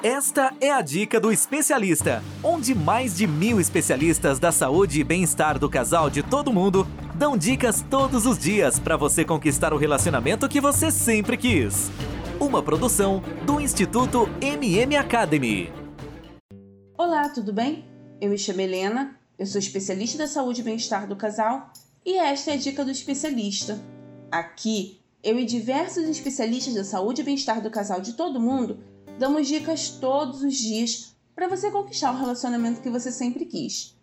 Esta é a dica do especialista, onde mais de mil especialistas da saúde e bem-estar do casal de todo mundo dão dicas todos os dias para você conquistar o relacionamento que você sempre quis. Uma produção do Instituto MM Academy. Olá, tudo bem? Eu me chamo Helena, eu sou especialista da saúde e bem-estar do casal e esta é a dica do especialista. Aqui, eu e diversos especialistas da saúde e bem-estar do casal de todo mundo damos dicas todos os dias para você conquistar o relacionamento que você sempre quis.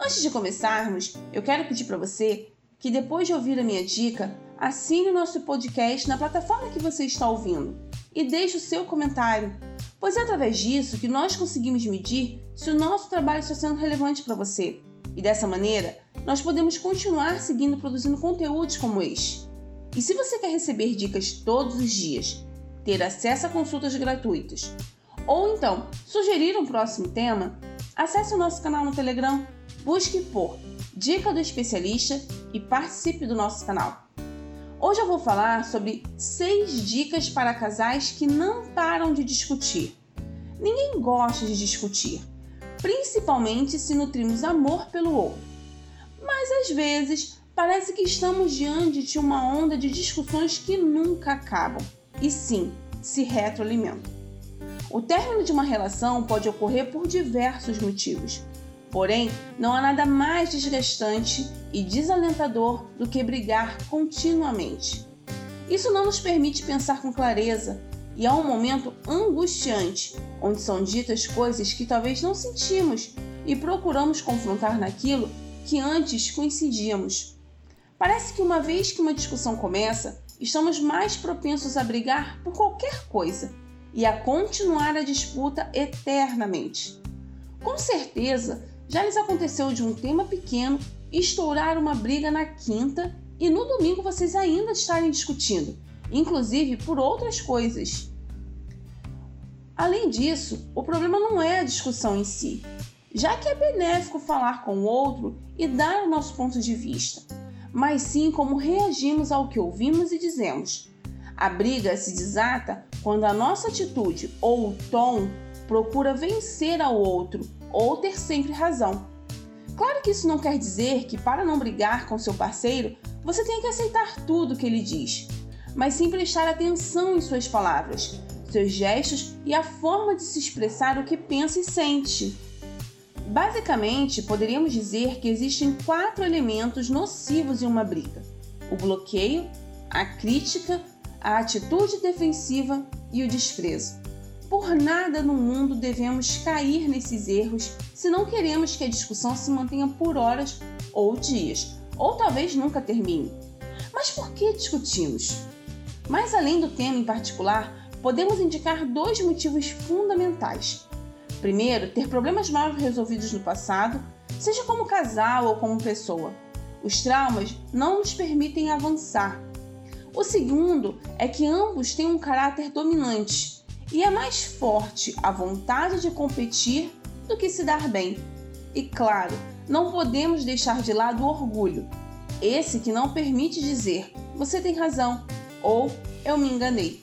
Antes de começarmos, eu quero pedir para você que depois de ouvir a minha dica, assine o nosso podcast na plataforma que você está ouvindo e deixe o seu comentário, pois é através disso que nós conseguimos medir se o nosso trabalho está sendo relevante para você. E dessa maneira, nós podemos continuar seguindo produzindo conteúdos como este. E se você quer receber dicas todos os dias ter acesso a consultas gratuitas, ou então sugerir um próximo tema, acesse o nosso canal no Telegram, busque por Dica do Especialista e participe do nosso canal. Hoje eu vou falar sobre 6 dicas para casais que não param de discutir. Ninguém gosta de discutir, principalmente se nutrimos amor pelo outro. Mas às vezes parece que estamos diante de uma onda de discussões que nunca acabam e sim se retroalimentam. O término de uma relação pode ocorrer por diversos motivos, porém, não há nada mais desgastante e desalentador do que brigar continuamente. Isso não nos permite pensar com clareza e há um momento angustiante onde são ditas coisas que talvez não sentimos e procuramos confrontar naquilo que antes coincidíamos. Parece que uma vez que uma discussão começa, estamos mais propensos a brigar por qualquer coisa e a continuar a disputa eternamente. Com certeza, já lhes aconteceu de um tema pequeno estourar uma briga na quinta e no domingo vocês ainda estarem discutindo, inclusive por outras coisas. Além disso, o problema não é a discussão em si, já que é benéfico falar com o outro e dar o nosso ponto de vista mas sim como reagimos ao que ouvimos e dizemos. A briga se desata quando a nossa atitude ou o tom procura vencer ao outro ou ter sempre razão. Claro que isso não quer dizer que, para não brigar com seu parceiro, você tenha que aceitar tudo que ele diz, mas sim prestar atenção em suas palavras, seus gestos e a forma de se expressar o que pensa e sente. Basicamente, poderíamos dizer que existem quatro elementos nocivos em uma briga: o bloqueio, a crítica, a atitude defensiva e o desprezo. Por nada no mundo devemos cair nesses erros se não queremos que a discussão se mantenha por horas ou dias, ou talvez nunca termine. Mas por que discutimos? Mais além do tema em particular, podemos indicar dois motivos fundamentais Primeiro, ter problemas mal resolvidos no passado, seja como casal ou como pessoa. Os traumas não nos permitem avançar. O segundo é que ambos têm um caráter dominante e é mais forte a vontade de competir do que se dar bem. E claro, não podemos deixar de lado o orgulho, esse que não permite dizer você tem razão ou eu me enganei.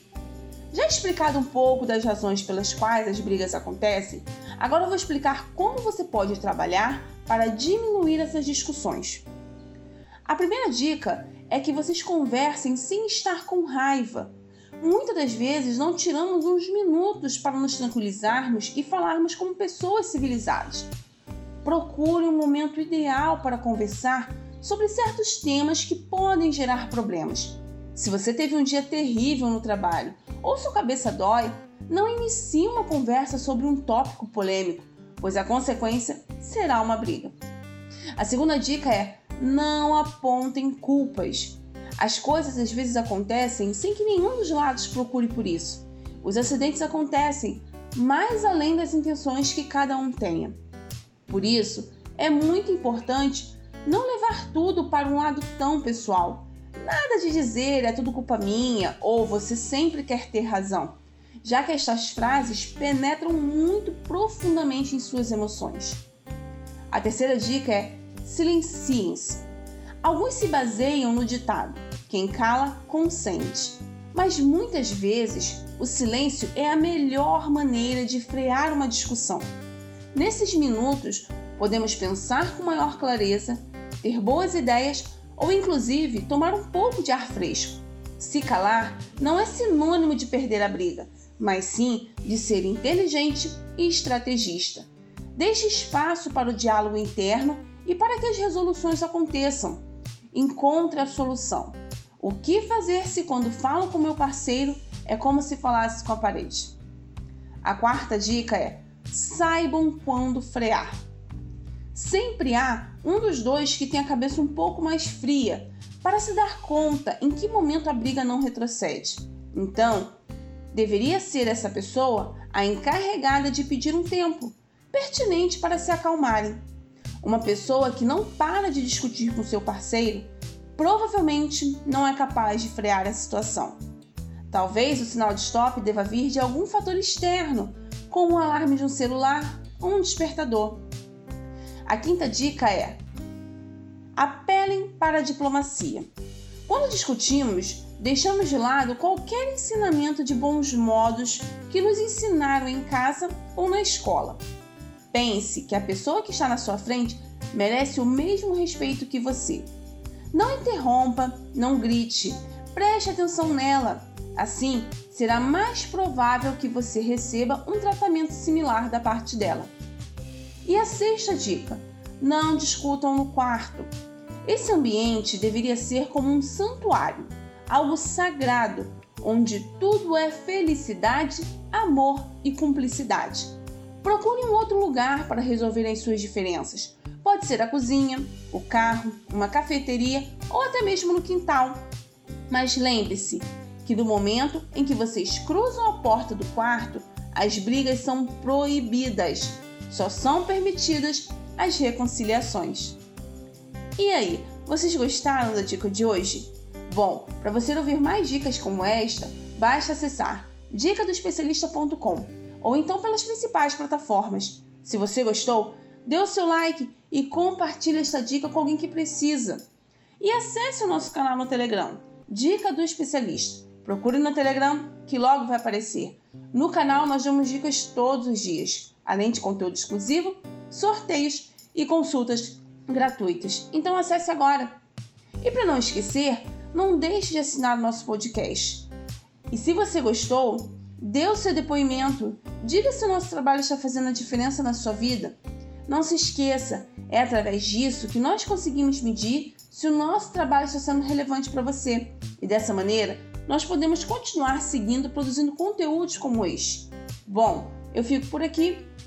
Já explicado um pouco das razões pelas quais as brigas acontecem, agora eu vou explicar como você pode trabalhar para diminuir essas discussões. A primeira dica é que vocês conversem sem estar com raiva. Muitas das vezes não tiramos uns minutos para nos tranquilizarmos e falarmos como pessoas civilizadas. Procure um momento ideal para conversar sobre certos temas que podem gerar problemas. Se você teve um dia terrível no trabalho ou sua cabeça dói, não inicie uma conversa sobre um tópico polêmico, pois a consequência será uma briga. A segunda dica é: não apontem culpas. As coisas às vezes acontecem sem que nenhum dos lados procure por isso. Os acidentes acontecem mais além das intenções que cada um tenha. Por isso, é muito importante não levar tudo para um lado tão pessoal Nada de dizer é tudo culpa minha ou você sempre quer ter razão, já que estas frases penetram muito profundamente em suas emoções. A terceira dica é silenciem-se. Alguns se baseiam no ditado: quem cala, consente. Mas muitas vezes, o silêncio é a melhor maneira de frear uma discussão. Nesses minutos, podemos pensar com maior clareza, ter boas ideias ou, inclusive, tomar um pouco de ar fresco. Se calar não é sinônimo de perder a briga, mas sim de ser inteligente e estrategista. Deixe espaço para o diálogo interno e para que as resoluções aconteçam. Encontre a solução. O que fazer se quando falo com meu parceiro é como se falasse com a parede? A quarta dica é: saibam quando frear. Sempre há um dos dois que tem a cabeça um pouco mais fria para se dar conta em que momento a briga não retrocede. Então, deveria ser essa pessoa a encarregada de pedir um tempo pertinente para se acalmarem. Uma pessoa que não para de discutir com seu parceiro provavelmente não é capaz de frear a situação. Talvez o sinal de stop deva vir de algum fator externo, como o alarme de um celular ou um despertador. A quinta dica é: apelem para a diplomacia. Quando discutimos, deixamos de lado qualquer ensinamento de bons modos que nos ensinaram em casa ou na escola. Pense que a pessoa que está na sua frente merece o mesmo respeito que você. Não interrompa, não grite, preste atenção nela. Assim, será mais provável que você receba um tratamento similar da parte dela. E a sexta dica: não discutam no quarto. Esse ambiente deveria ser como um santuário, algo sagrado, onde tudo é felicidade, amor e cumplicidade. Procure um outro lugar para resolver as suas diferenças. Pode ser a cozinha, o carro, uma cafeteria ou até mesmo no quintal. Mas lembre-se que no momento em que vocês cruzam a porta do quarto, as brigas são proibidas. Só são permitidas as reconciliações. E aí, vocês gostaram da dica de hoje? Bom, para você ouvir mais dicas como esta, basta acessar dicadoespecialista.com ou então pelas principais plataformas. Se você gostou, dê o seu like e compartilhe esta dica com alguém que precisa. E acesse o nosso canal no Telegram, Dica do Especialista. Procure no Telegram que logo vai aparecer. No canal nós damos dicas todos os dias, além de conteúdo exclusivo, sorteios e consultas gratuitas. Então acesse agora. E para não esquecer, não deixe de assinar o nosso podcast. E se você gostou, dê o seu depoimento, diga se o nosso trabalho está fazendo a diferença na sua vida. Não se esqueça, é através disso que nós conseguimos medir se o nosso trabalho está sendo relevante para você. E dessa maneira, nós podemos continuar seguindo produzindo conteúdos como este. Bom, eu fico por aqui